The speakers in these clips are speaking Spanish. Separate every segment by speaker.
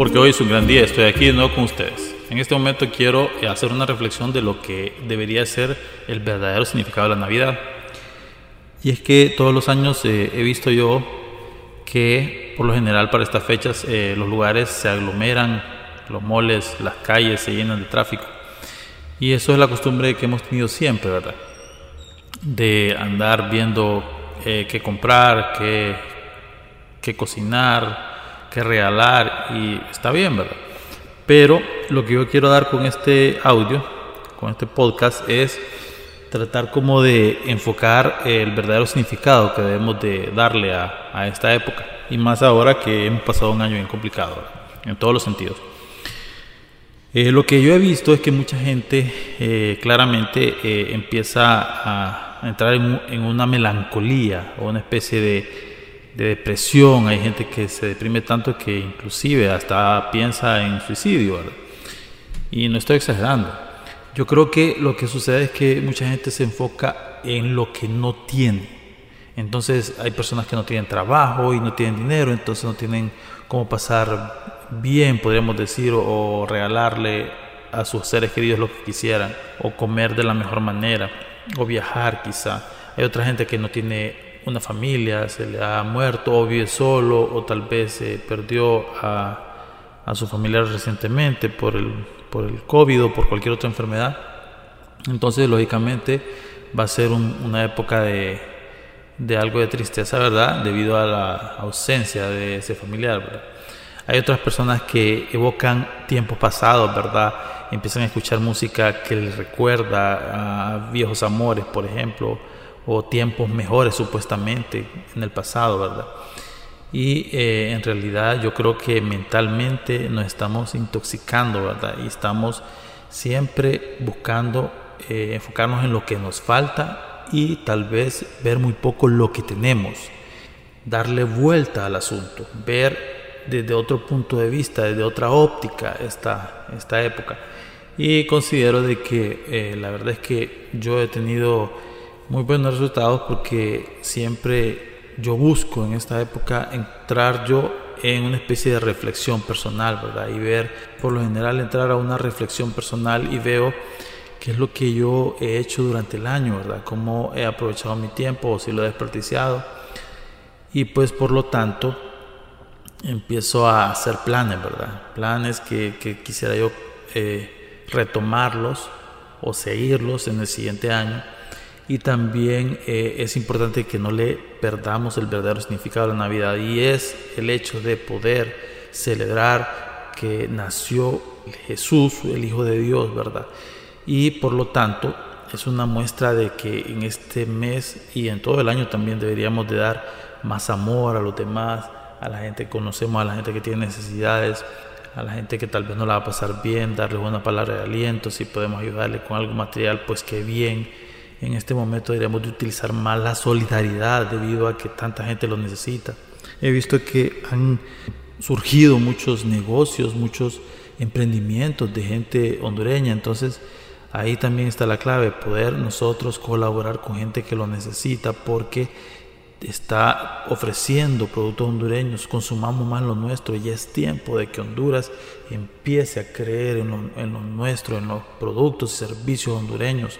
Speaker 1: porque hoy es un gran día, estoy aquí de nuevo con ustedes. En este momento quiero hacer una reflexión de lo que debería ser el verdadero significado de la Navidad. Y es que todos los años eh, he visto yo que por lo general para estas fechas eh, los lugares se aglomeran, los moles, las calles se llenan de tráfico. Y eso es la costumbre que hemos tenido siempre, ¿verdad? De andar viendo eh, qué comprar, qué, qué cocinar, qué regalar, y está bien, ¿verdad? Pero lo que yo quiero dar con este audio, con este podcast, es tratar como de enfocar el verdadero significado que debemos de darle a, a esta época. Y más ahora que hemos pasado un año bien complicado, en todos los sentidos. Eh, lo que yo he visto es que mucha gente eh, claramente eh, empieza a entrar en, una melancolía o una especie de, depresión. Hay gente que se deprime tanto que inclusive hasta piensa en suicidio. Y no estoy exagerando. Yo creo que lo que sucede es que mucha gente se enfoca en lo que no tiene. Entonces hay personas que no tienen trabajo y no tienen dinero, entonces no tienen cómo pasar bien, podríamos decir, o, regalarle a sus seres queridos lo que quisieran, o comer de la mejor manera, o viajar quizá. Hay otra gente que no tiene una familia, se le ha muerto, o vive solo, o tal vez se perdió a, a su familiar recientemente por el, por el COVID o por cualquier otra enfermedad. Entonces, lógicamente, va a ser una época de, de algo de tristeza, ¿verdad? Debido a la ausencia de ese familiar, ¿verdad? Hay otras personas que evocan tiempos pasados, ¿verdad? Empiezan a escuchar música que les recuerda a viejos amores, por ejemplo, o tiempos mejores supuestamente en el pasado, ¿verdad? Y eh, en realidad yo creo que mentalmente nos estamos intoxicando, ¿verdad? Y estamos siempre buscando eh, enfocarnos en lo que nos falta y tal vez ver muy poco lo que tenemos, darle vuelta al asunto, ver desde otro punto de vista, desde otra óptica esta, esta época. Y considero de que eh, la verdad es que yo he tenido muy buenos resultados porque siempre yo busco en esta época entrar yo en una especie de reflexión personal, ¿verdad? Y ver, por lo general, entrar a una reflexión personal y veo qué es lo que yo he hecho durante el año, ¿verdad? Cómo he aprovechado mi tiempo o si lo he desperdiciado. Y pues por lo tanto, empiezo a hacer planes, ¿verdad? Planes que, quisiera yo eh, retomarlos o seguirlos en el siguiente año. Y también eh, es importante que no le perdamos el verdadero significado de la Navidad y es el hecho de poder celebrar que nació Jesús, el Hijo de Dios, ¿verdad? Y por lo tanto es una muestra de que en este mes y en todo el año también deberíamos de dar más amor a los demás, a la gente que conocemos, a la gente que tiene necesidades, a la gente que tal vez no la va a pasar bien, darle una palabra de aliento, si podemos ayudarle con algo material, pues qué bien. En este momento deberíamos de utilizar más la solidaridad debido a que tanta gente lo necesita. He visto que han surgido muchos negocios, muchos emprendimientos de gente hondureña, entonces ahí también está la clave, poder nosotros colaborar con gente que lo necesita porque está ofreciendo productos hondureños, consumamos más lo nuestro y es tiempo de que Honduras empiece a creer en lo, nuestro, en los productos y servicios hondureños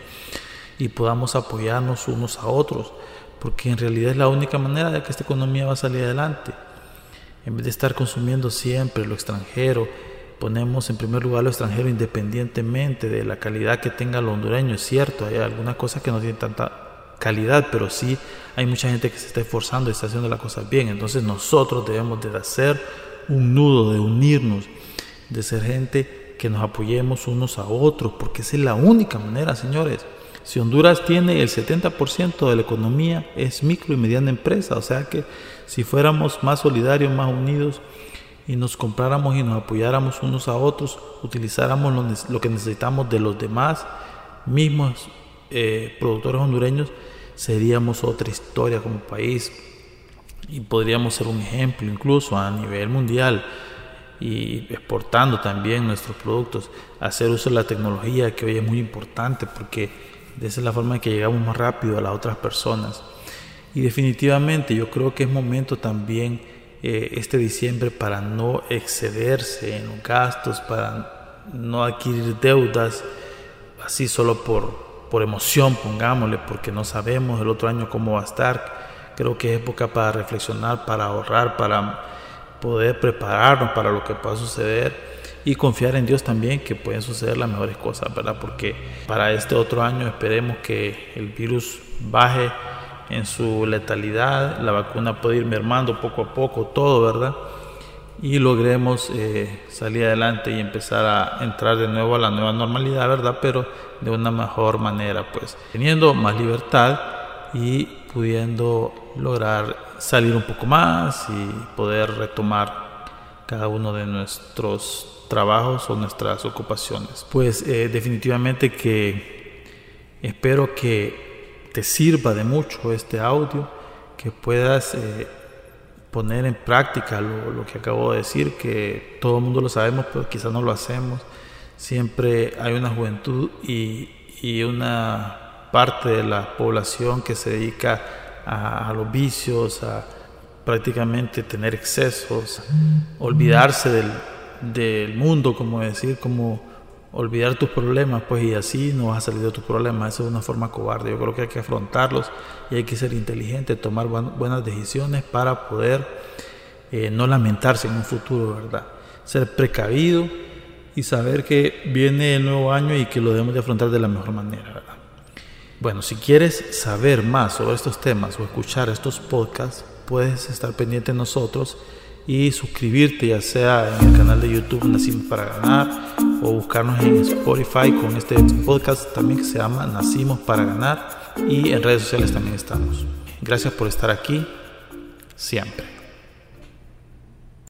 Speaker 1: y podamos apoyarnos unos a otros, porque en realidad es la única manera de que esta economía va a salir adelante. En vez de estar consumiendo siempre lo extranjero, ponemos en primer lugar lo extranjero independientemente de la calidad que tenga lo hondureño. Es cierto, hay algunas cosas que no tienen tanta calidad, pero sí hay mucha gente que se está esforzando y está haciendo las cosas bien. Entonces nosotros debemos de hacer un nudo, de unirnos, de ser gente que nos apoyemos unos a otros, porque esa es la única manera, señores. Si Honduras tiene el 70% de la economía es micro y mediana empresa, o sea que si fuéramos más solidarios, más unidos y nos compráramos y nos apoyáramos unos a otros, utilizáramos lo, que necesitamos de los demás mismos eh, productores hondureños, seríamos otra historia como país. Y podríamos ser un ejemplo incluso a nivel mundial y exportando también nuestros productos, hacer uso de la tecnología que hoy es muy importante porque de esa es la forma en que llegamos más rápido a las otras personas. Y definitivamente yo creo que es momento también eh, este diciembre para no excederse en los gastos, para no adquirir deudas así solo por, por emoción, pongámosle, porque no sabemos el otro año cómo va a estar. Creo que es época para reflexionar, para ahorrar, para poder prepararnos para lo que pueda suceder y confiar en Dios también que pueden suceder las mejores cosas, ¿verdad? Porque para este otro año esperemos que el virus baje en su letalidad, la vacuna puede ir mermando poco a poco todo, ¿verdad? Y logremos eh, salir adelante y empezar a entrar de nuevo a la nueva normalidad, ¿verdad? Pero de una mejor manera, pues teniendo más libertad y pudiendo lograr salir un poco más y poder retomar cada uno de nuestros trabajos o nuestras ocupaciones. Pues eh, definitivamente que espero que te sirva de mucho este audio, que puedas eh, poner en práctica lo, que acabo de decir, que todo el mundo lo sabemos, pero quizás no lo hacemos. Siempre hay una juventud y, una parte de la población que se dedica a, a los vicios, a prácticamente tener excesos, olvidarse del, del mundo, como decir, como olvidar tus problemas, pues y así no vas a salir de tus problemas. Eso es una forma cobarde. Yo creo que hay que afrontarlos y hay que ser inteligente, tomar buenas decisiones para poder eh, no lamentarse en un futuro, ¿verdad? Ser precavido y saber que viene el nuevo año y que lo debemos de afrontar de la mejor manera, ¿verdad? Bueno, si quieres saber más sobre estos temas o escuchar estos podcasts, puedes estar pendiente de nosotros y suscribirte ya sea en el canal de YouTube Nacimos para Ganar o buscarnos en Spotify con este podcast también que se llama Nacimos para Ganar y en redes sociales también estamos. Gracias por estar aquí siempre.